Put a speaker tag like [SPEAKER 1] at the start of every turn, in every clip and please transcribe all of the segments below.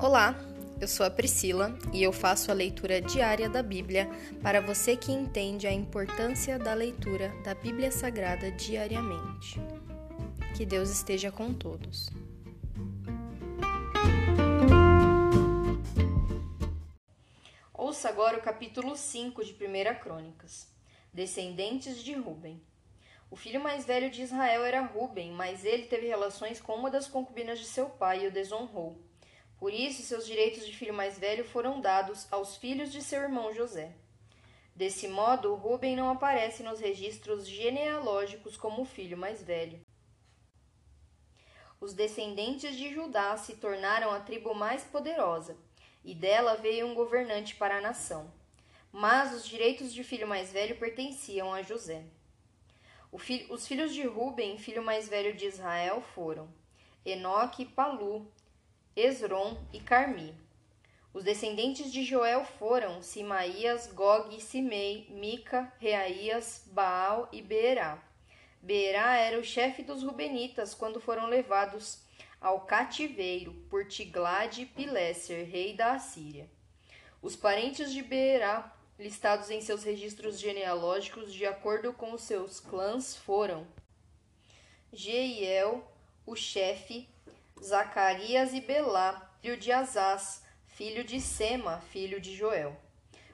[SPEAKER 1] Olá, eu sou a Priscila e eu faço a leitura diária da Bíblia para você que entende a importância da leitura da Bíblia Sagrada diariamente. Que Deus esteja com todos. Ouça agora o capítulo 5 de 1 Crônicas. Descendentes de Ruben. O filho mais velho de Israel era Ruben, mas ele teve relações com uma das concubinas de seu pai e o desonrou. Por isso, seus direitos de filho mais velho foram dados aos filhos de seu irmão José. Desse modo, Ruben não aparece nos registros genealógicos como o filho mais velho. Os descendentes de Judá se tornaram a tribo mais poderosa, e dela veio um governante para a nação. Mas os direitos de filho mais velho pertenciam a José. Filho, os filhos de Ruben, filho mais velho de Israel, foram Enoque e Palu, Esron e Carmi. Os descendentes de Joel foram Simaías, Gog, Simei, Mica, Reaías, Baal e Beerá. Beerá era o chefe dos Rubenitas quando foram levados ao cativeiro por Tiglade-Pileser, rei da Assíria. Os parentes de Beerá, listados em seus registros genealógicos de acordo com os seus clãs, foram Jeiel, o chefe, Zacarias e Belá, filho de Azaz, filho de Sema, filho de Joel.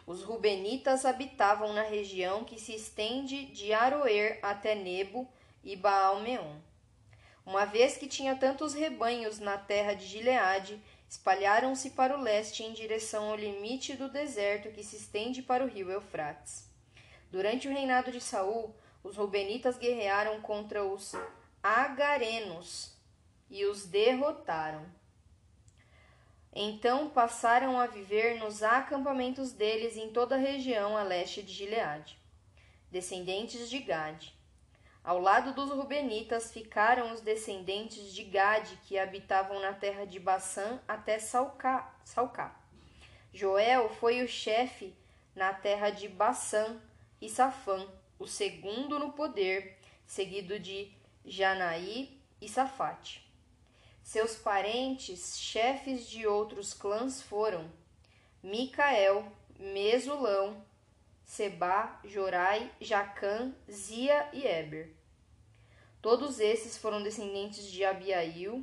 [SPEAKER 1] Os rubenitas habitavam na região que se estende de Aroer até Nebo e Baal-Meon. Uma vez que tinha tantos rebanhos na terra de Gileade, espalharam-se para o leste em direção ao limite do deserto que se estende para o rio Eufrates. Durante o reinado de Saul, os rubenitas guerrearam contra os agarenos, e os derrotaram. Então passaram a viver nos acampamentos deles em toda a região a leste de Gileade, descendentes de Gade. Ao lado dos Rubenitas ficaram os descendentes de Gade, que habitavam na terra de Bassã até Salcá. Salcá. Joel foi o chefe na terra de Bassã e Safã, o segundo no poder, seguido de Janaí e Safate. Seus parentes, chefes de outros clãs foram Micael, Mesulão, Seba, Jorai, Jacã, Zia e Eber. Todos esses foram descendentes de Abiail,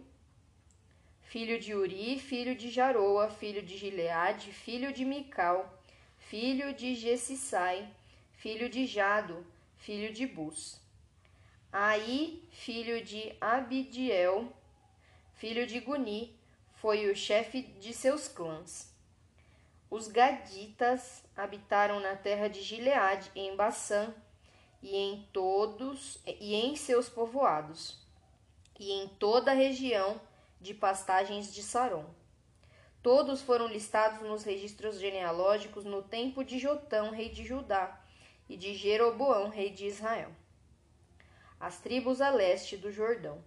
[SPEAKER 1] filho de Uri, filho de Jaroa, filho de Gileade, filho de Mical, filho de Jessissai, filho de Jado, filho de Bus. Aí, filho de Abidiel, filho de Guni, foi o chefe de seus clãs. Os Gaditas habitaram na terra de Gileade, em Bassã, e em todos e em seus povoados, e em toda a região de pastagens de Saron. Todos foram listados nos registros genealógicos no tempo de Jotão, rei de Judá, e de Jeroboão, rei de Israel. As tribos a leste do Jordão.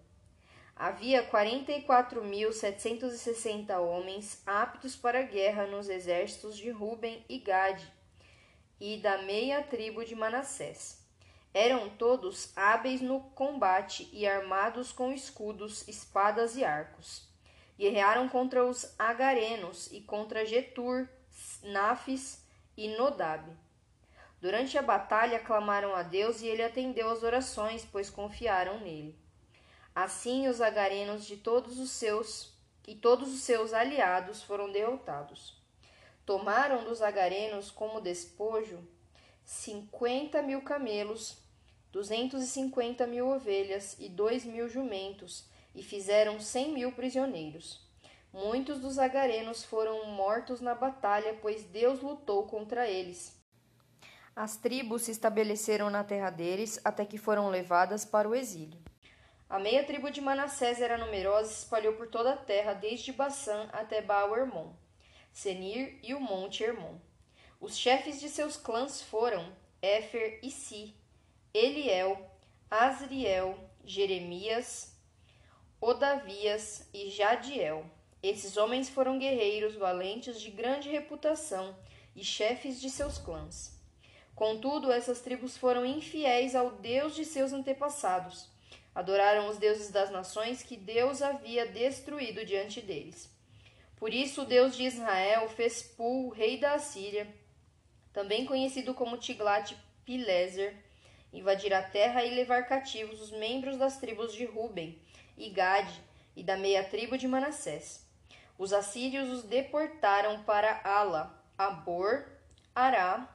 [SPEAKER 1] Havia 44.760 homens aptos para a guerra nos exércitos de Ruben e Gade e da meia tribo de Manassés. Eram todos hábeis no combate e armados com escudos, espadas e arcos. Guerrearam contra os agarenos e contra Getur, Nafis e Nodab. Durante a batalha clamaram a Deus e ele atendeu as orações, pois confiaram nele. Assim os agarenos de todos os seus e todos os seus aliados foram derrotados. Tomaram dos agarenos como despojo cinquenta mil camelos, duzentos e cinquenta mil ovelhas e dois mil jumentos, e fizeram cem mil prisioneiros. Muitos dos agarenos foram mortos na batalha, pois Deus lutou contra eles. As tribos se estabeleceram na terra deles até que foram levadas para o exílio. A meia tribo de Manassés era numerosa e se espalhou por toda a terra, desde Bassã até Baal-Hermon, Senir e o Monte Hermon. Os chefes de seus clãs foram Éfer e Si, Eliel, Asriel, Jeremias, Odavias e Jadiel. Esses homens foram guerreiros valentes de grande reputação e chefes de seus clãs. Contudo, essas tribos foram infiéis ao Deus de seus antepassados Adoraram os deuses das nações que Deus havia destruído diante deles. Por isso o Deus de Israel fez Pul, rei da Assíria, também conhecido como Tiglat-Pileser, invadir a terra e levar cativos os membros das tribos de Ruben e Gade e da meia tribo de Manassés. Os assírios os deportaram para Ala, Abor, Ará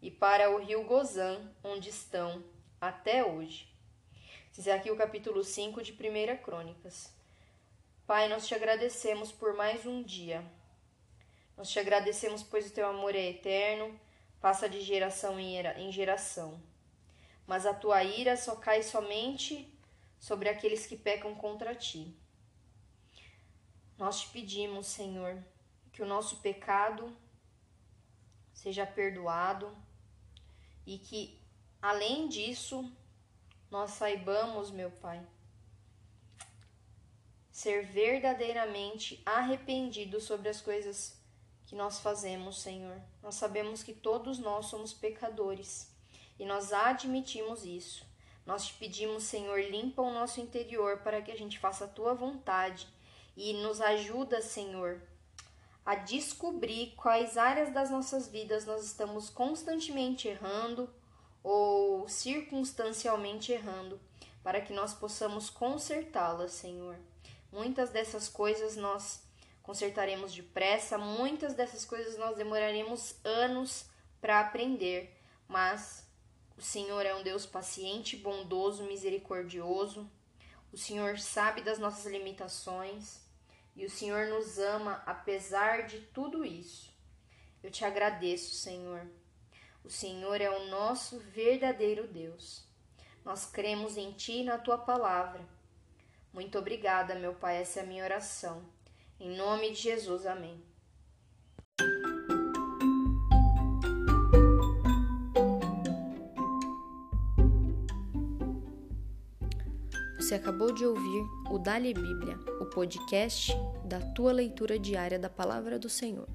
[SPEAKER 1] e para o rio Gozã, onde estão até hoje. É aqui o capítulo 5 de 1 Crônicas. Pai, nós te agradecemos por mais um dia. Nós te agradecemos, pois o teu amor é eterno, passa de geração em geração. Mas a tua ira só cai somente sobre aqueles que pecam contra ti. Nós te pedimos, Senhor, que o nosso pecado seja perdoado e que, além disso, nós saibamos, meu Pai, ser verdadeiramente arrependido sobre as coisas que nós fazemos, Senhor. Nós sabemos que todos nós somos pecadores e nós admitimos isso. Nós te pedimos, Senhor, limpa o nosso interior para que a gente faça a tua vontade e nos ajuda, Senhor, a descobrir quais áreas das nossas vidas nós estamos constantemente errando ou circunstancialmente errando, para que nós possamos consertá-las, Senhor. Muitas dessas coisas nós consertaremos depressa, muitas dessas coisas nós demoraremos anos para aprender, mas o Senhor é um Deus paciente, bondoso, misericordioso. O Senhor sabe das nossas limitações e o Senhor nos ama apesar de tudo isso. Eu te agradeço, Senhor. O Senhor é o nosso verdadeiro Deus. Nós cremos em Ti e na Tua palavra. Muito obrigada, meu Pai, essa é a minha oração. Em nome de Jesus, amém. Você acabou de ouvir o Dali Bíblia, o podcast da tua leitura diária da palavra do Senhor.